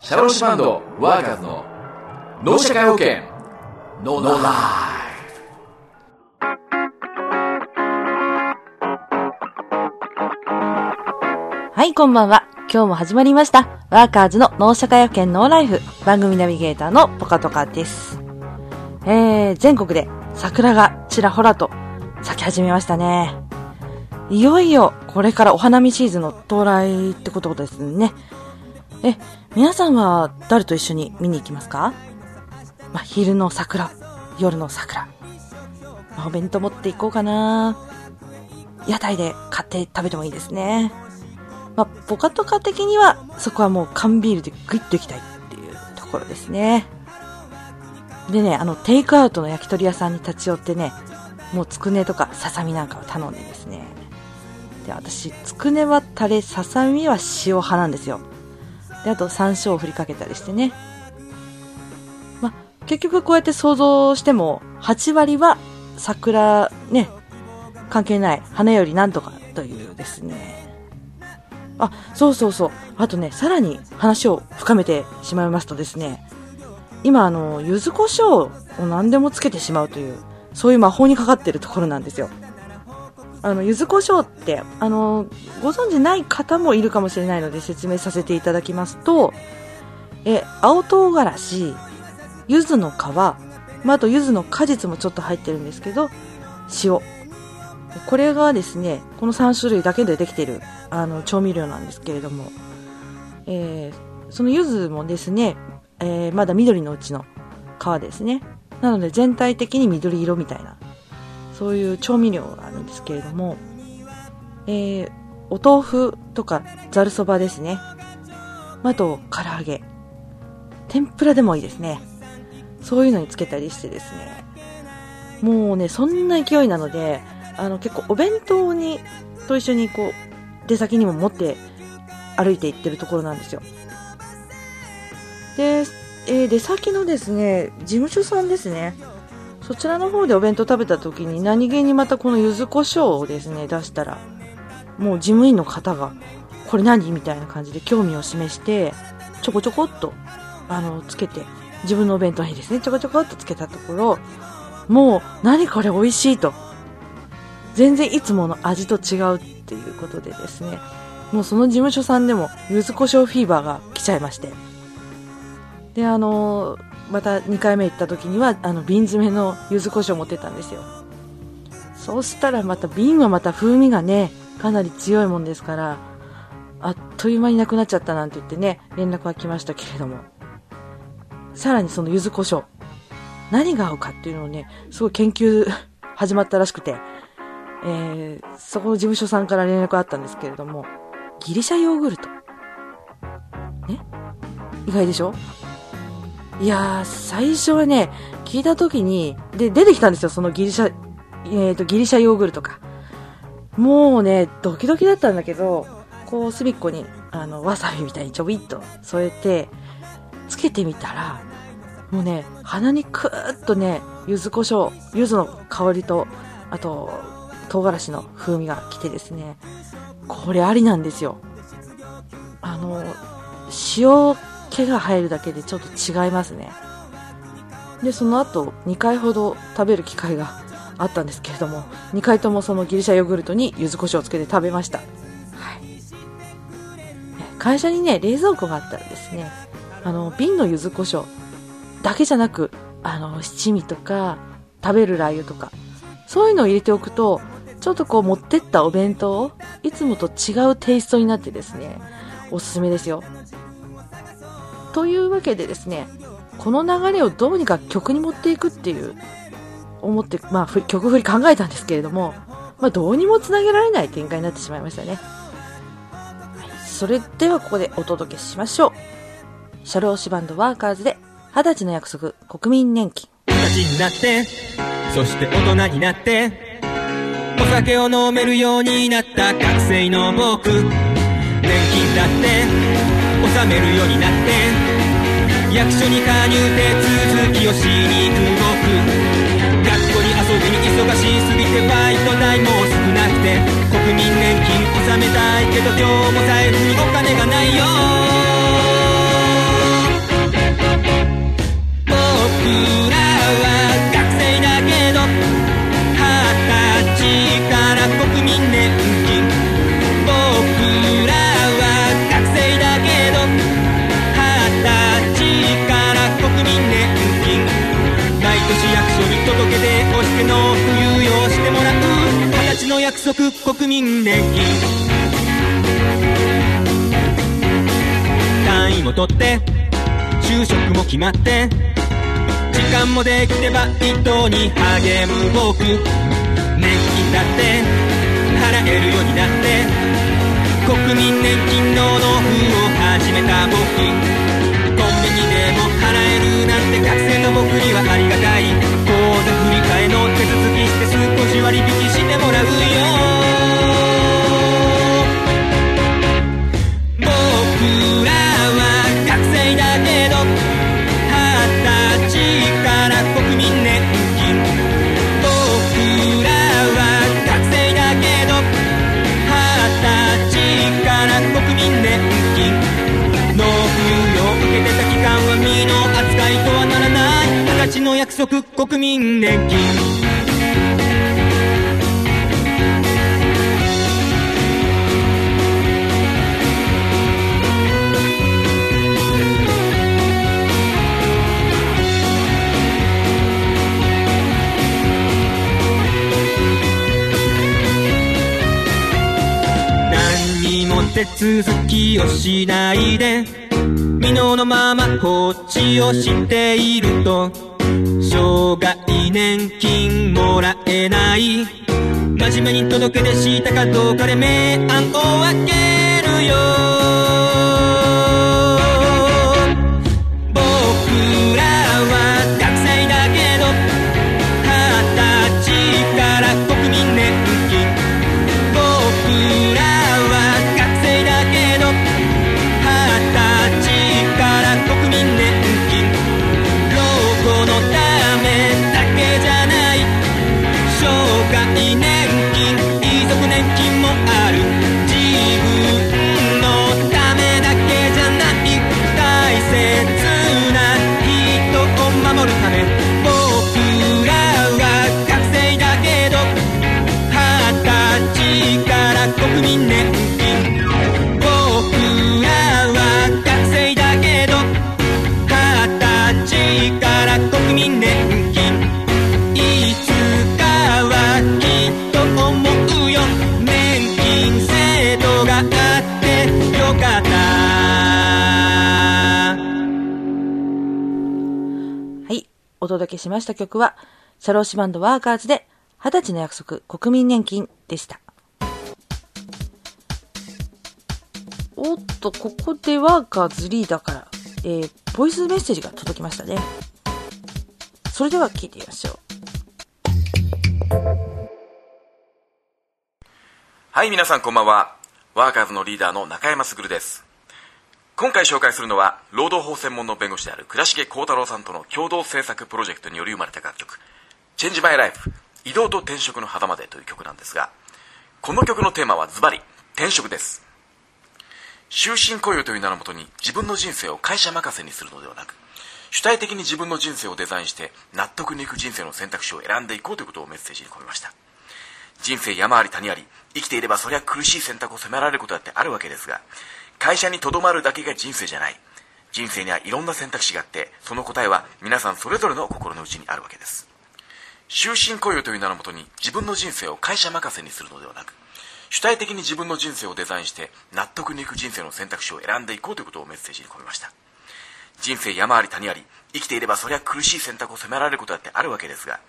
シャローシバンドワーカーズの脳社会保険ノーライはい、こんばんは。今日も始まりました。ワーカーズの脳社会保険ノーライフ番組ナビゲーターのポカトカです。えー、全国で桜がちらほらと咲き始めましたね。いよいよこれからお花見シーズンの到来ってことですね。え、皆さんは誰と一緒に見に行きますか？まあ、昼の桜、夜の桜。まあお弁当持っていこうかな屋台で買って食べてもいいですね。まあ、ポカトカ的には、そこはもう缶ビールでグイッといきたいっていうところですね。でね、あの、テイクアウトの焼き鳥屋さんに立ち寄ってね、もうつくねとかささみなんかを頼んでですね。で、私、つくねはタレ、ささみは塩派なんですよ。で、あと山椒を振りかけたりしてね。ま、結局こうやって想像しても、8割は桜、ね、関係ない、花よりなんとかというですね。あ、そうそうそう。あとね、さらに話を深めてしまいますとですね、今あの、柚子胡椒を何でもつけてしまうという、そういう魔法にかかってるところなんですよ。あの、柚子胡椒って、あの、ご存知ない方もいるかもしれないので説明させていただきますと、え、青唐辛子、柚子の皮、まあ、あと柚子の果実もちょっと入ってるんですけど、塩。これがですね、この3種類だけでできているあの調味料なんですけれども、えーその柚子もですね、えーまだ緑のうちの皮ですね。なので全体的に緑色みたいな、そういう調味料があるんですけれども、えーお豆腐とかざるそばですね。あと、唐揚げ。天ぷらでもいいですね。そういうのにつけたりしてですね。もうね、そんな勢いなので、あの結構お弁当に、と一緒にこう、出先にも持って歩いて行ってるところなんですよ。で、えー出先のですね、事務所さんですね。そちらの方でお弁当食べた時に何気にまたこの柚子胡椒をですね、出したら、もう事務員の方が、これ何みたいな感じで興味を示して、ちょこちょこっと、あの、つけて、自分のお弁当にですね、ちょこちょこっとつけたところ、もう、何これ美味しいと。全然いつもの味と違うっていうことでですね、もうその事務所さんでも、柚子胡椒フィーバーが来ちゃいまして。で、あのまた2回目行った時には、あの、瓶詰めの柚子胡椒を持ってたんですよ。そうしたらまた瓶はまた風味がね、かなり強いもんですから、あっという間になくなっちゃったなんて言ってね、連絡が来ましたけれども。さらにその柚子胡椒。何が合うかっていうのをね、すごい研究 始まったらしくて、えー、そこの事務所さんから連絡あったんですけれども、ギリシャヨーグルト。ね？意外でしょ？いやー、最初はね、聞いた時に、で、出てきたんですよ、そのギリシャ、えーと、ギリシャヨーグルトか。もうね、ドキドキだったんだけど、こう、隅っこに、あの、わさびみたいにちょびっと添えて、つけてみたら、もうね、鼻にクーッとね、柚子胡椒、柚子の香りと、あと、唐辛子の風味が来てですね、これありなんですよ。あの、塩気が入るだけでちょっと違いますね。で、その後、2回ほど食べる機会があったんですけれども、2回ともそのギリシャヨーグルトに柚子胡椒をつけて食べました。はい。ね会社にね、冷蔵庫があったらですね、あの、瓶の柚子胡椒だけじゃなく、あの、七味とか、食べるラー油とか、そういうのを入れておくと、ちょっとこう持ってったお弁当、いつもと違うテイストになってですね、おすすめですよ。というわけでですね、この流れをどうにか曲に持っていくっていう、思って、まあ、ふ曲振り考えたんですけれども、まあ、どうにもつなげられない展開になってしまいましたね。はいそれではここでお届けしましょう。シャローシバンドワーカーズで、二十歳の約束、国民年金。二十歳になってそして大人になってお酒を飲めるようになった学生の僕年金だって収めるようになって役所に加入手続きをしに行く僕学校に遊びに忙しすぎてバイト代も少なくて国民年金納めたいけど今日も財布にお金がないよ。僕ら則国民年金単位も取って就職も決まって時間もできてバイトに励む僕。年金だって払えるようになって国民年金の納付を始めた僕。コンビニでも払えるなんて学生の僕にはありがたい。替えの手続きして少し割引してもらうよ手続きをしないで未納のまま放置をしていると生涯年金もらえない。真面目に届け出したかどうかで明暗を分けるよ。届けしました曲は、シャローシバンドワーカーズで、二十歳の約束国民年金でした。おっと、ここでワーカーズリーダーから、えー、ボイスメッセージが届きましたね。それでは聞いてみましょう。はい、皆さんこんばんは。ワーカーズのリーダーの中山卓です。今回紹介するのは、労働法専門の弁護士である倉重幸太郎さんとの共同制作プロジェクトにより生まれた楽曲、Change My Life 移動と転職の狭間でという曲なんですが、この曲のテーマはズバリ、転職です。終身雇用という名のもとに自分の人生を会社任せにするのではなく、主体的に自分の人生をデザインして納得にいく人生の選択肢を選んでいこうということをメッセージに込めました。人生山あり谷あり生きていればそりゃ苦しい選択を迫られることだってあるわけですが会社にとどまるだけが人生じゃない。人生にはいろんな選択肢があってその答えは皆さんそれぞれの心の内にあるわけです。終身雇用という名のもとに自分の人生を会社任せにするのではなく主体的に自分の人生をデザインして納得にいく人生の選択肢を選んでいこうということをメッセージに込めました。人生山あり谷あり生きていればそりゃ苦しい選択を迫られることだってあるわけですが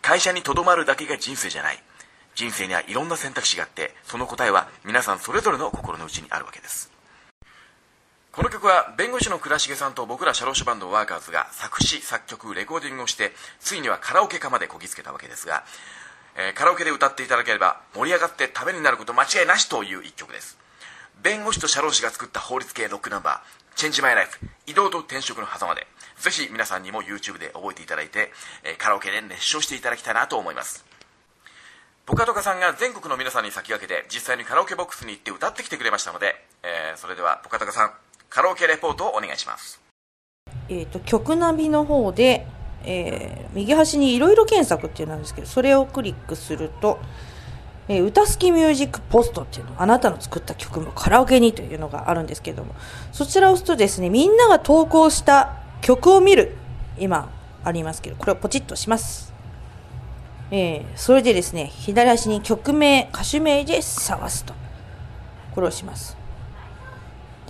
会社にとどまるだけが人生じゃない。人生にはいろんな選択肢があってその答えは皆さんそれぞれの心の内にあるわけです。この曲は弁護士の倉重さんと僕らシャローシュバンドワーカーズが作詞作曲レコーディングをしてついにはカラオケ化までこぎつけたわけですが、えーカラオケで歌っていただければ盛り上がってためになること間違いなしという一曲です。弁護士と社労士が作った法律系ロックナンバー「チェンジマイライフ移動と転職の狭間でぜひ皆さんにも YouTube で覚えていただいて、えーカラオケで熱唱していただきたいなと思います。ポカトカさんが全国の皆さんに先駆けて実際にカラオケボックスに行って歌ってきてくれましたので、えーそれではポカトカさんカラオケレポートをお願いします。えっ、と、曲ナビの方で、えー右端にいろいろ検索っていうのなんですけど、それをクリックすると、えー歌好きミュージックポストっていうの、あなたの作った曲もカラオケにというのがあるんですけども、そちらを押すとですね、みんなが投稿した曲を見る、今ありますけど、これをポチッとします。えーそれでですね左足に曲名歌手名で探すと。これをします。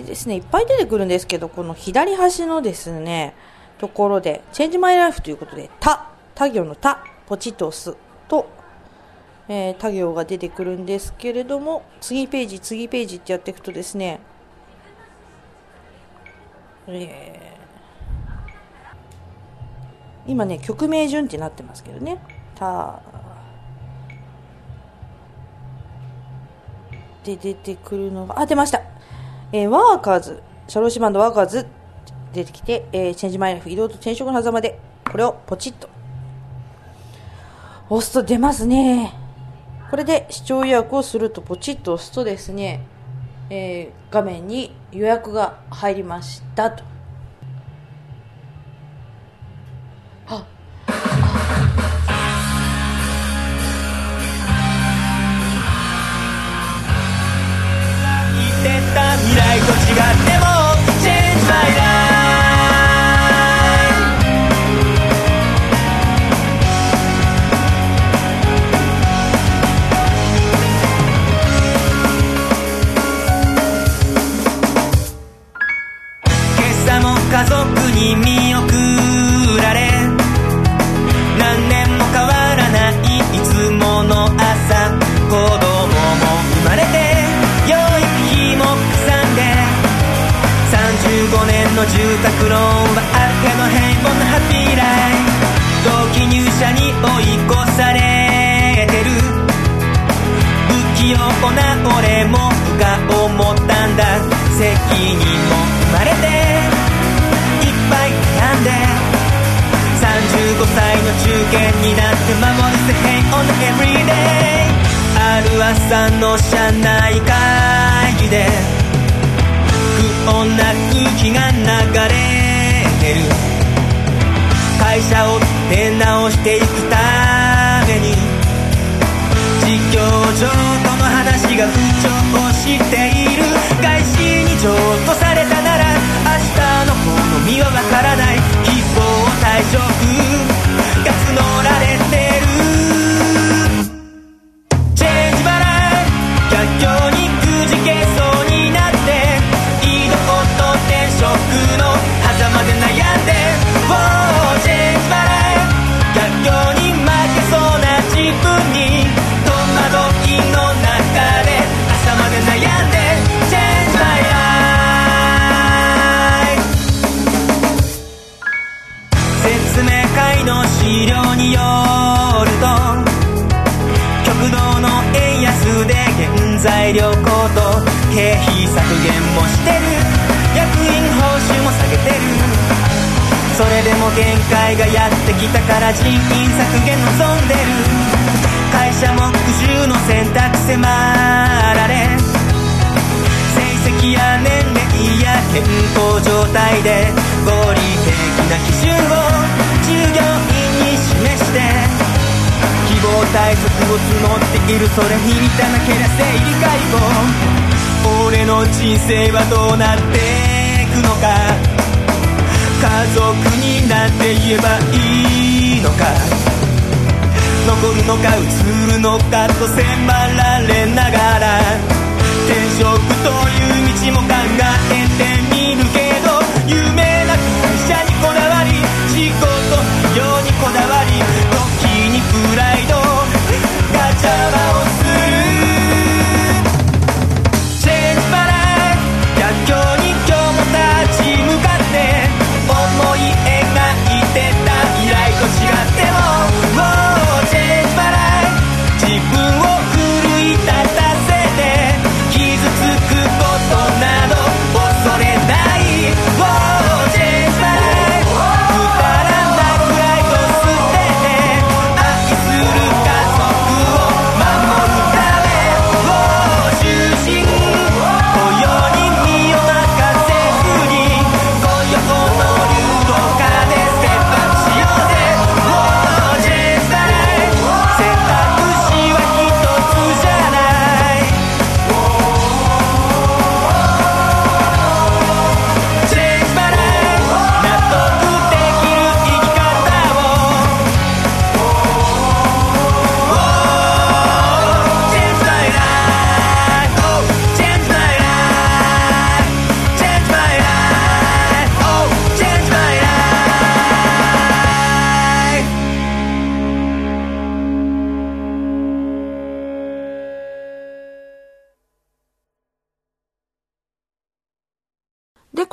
でですねいっぱい出てくるんですけどこの左端のですねところで「Change My Life」ということで「た」他行の「た」ポチッと押すと、えー他行が出てくるんですけれども次ページ次ページってやっていくとですねえー今ね曲名順ってなってますけどね。たで出てくるのがあ出ました、えーワーカーズシャローシバンドワーカーズ出てきて、えーチェンジマイライフ移動と転職の狭間でこれをポチッと。押すと出ますね。これで視聴予約をするとポチッと押すとですね、えー画面に予約が入りましたと。られてる。会社を出直していくために実況上との話が不調している。外資に譲渡されたなら明日の好みはわからない。希望退職人員削減望んでる。会社も苦渋の選択迫られ。成績や年齢や健康状態で合理的な基準を従業員に示して希望対策を募っているそれに満たなけりゃ生理解剖。俺の人生はどうなっていくのか。家族になんて言えばいいのか。残るのか移るのかと迫られながら。転職という道も考え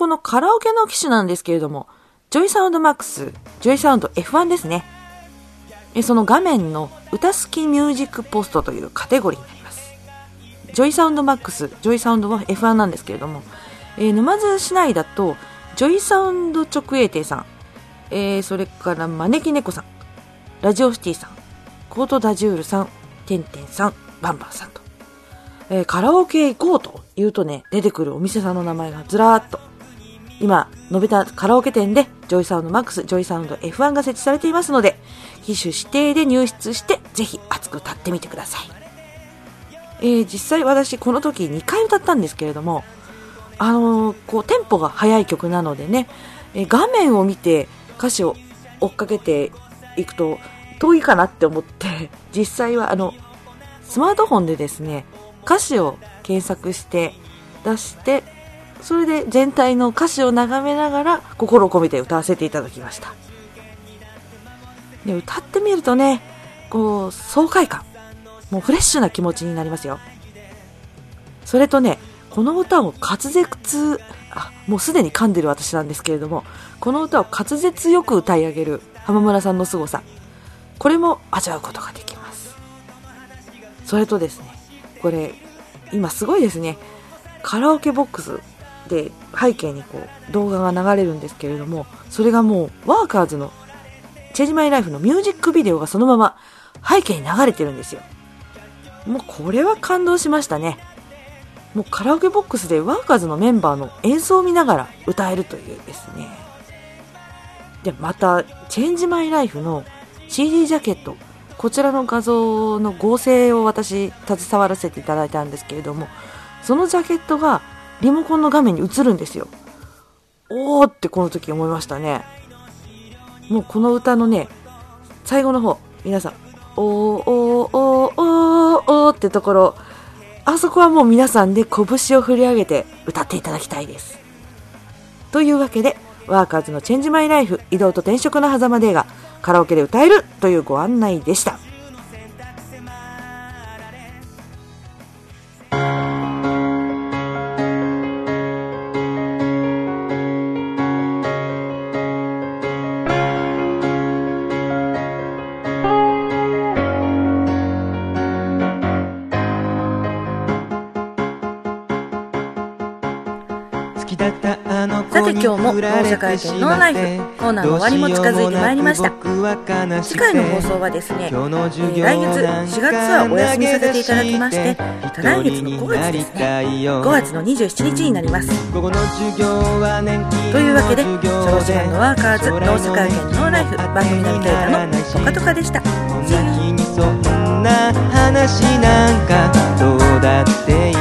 このカラオケの機種なんですけれども、 JOYSOUND MAX、JOYSOUND F1 ですね。その画面の歌好きミュージックポストというカテゴリーになります。 JOYSOUND MAX、JOYSOUND は F1 なんですけれども、えー、沼津市内だと、 JOYSOUND 直営店さん、えー、それから招き猫さん、ラジオシティさん、コートダジュールさん、てんてんさん、バンバンさんと、えー、カラオケ行こうと言うとね、出てくるお店さんの名前がずらーっと、今、述べたカラオケ店で、 JOYSOUND MAX、JOYSOUND F1 が設置されていますので、機種指定で入室して、ぜひ熱く歌ってみてください。えー、実際私この時2回歌ったんですけれども、あのー、こう、テンポが速い曲なのでね、えー、画面を見て歌詞を追っかけていくと遠いかなって思って、実際はあの、スマートフォンでですね、歌詞を検索して出して、それで全体の歌詞を眺めながら心を込めて歌わせていただきました。で歌ってみるとね、こう、爽快感、もうフレッシュな気持ちになりますよ。それとね、この歌を滑舌、あ、もうすでに噛んでる私なんですけれども、この歌を滑舌よく歌い上げる浜村さんの凄さ、これも味わうことができます。それとですね、これ、今すごいですね、カラオケボックスで背景にこう動画が流れるんですけれども、それがもうワーカーズのチェンジマイライフのミュージックビデオがそのまま背景に流れてるんですよ。もうこれは感動しましたね。もうカラオケボックスでワーカーズのメンバーの演奏を見ながら歌えるというですね。で、また、チェンジマイライフの CD ジャケット、こちらの画像の合成を私、携わらせていただいたんですけれども、そのジャケットがリモコンの画面に映るんですよ。おーってこの時思いましたね。もうこの歌のね、最後の方、皆さん、おーおーおーおーおーってところ、あそこはもう皆さんで拳を振り上げて歌っていただきたいです。というわけで、ワーカーズのチェンジマイライフ移動と転職の狭間で映画カラオケで歌えるというご案内でした。今日も大阪会見ノーライフコーナーの終わりも近づいてまいりました。次回の放送はですね、えー、来月4月はお休みさせていただきまして来月の5月ですね。5月の27日になります。というわけで長時間のワーカーズ大阪会見ノーライフ番組ナビゲーターのトカトカでした。そんな話なんかどうだっていい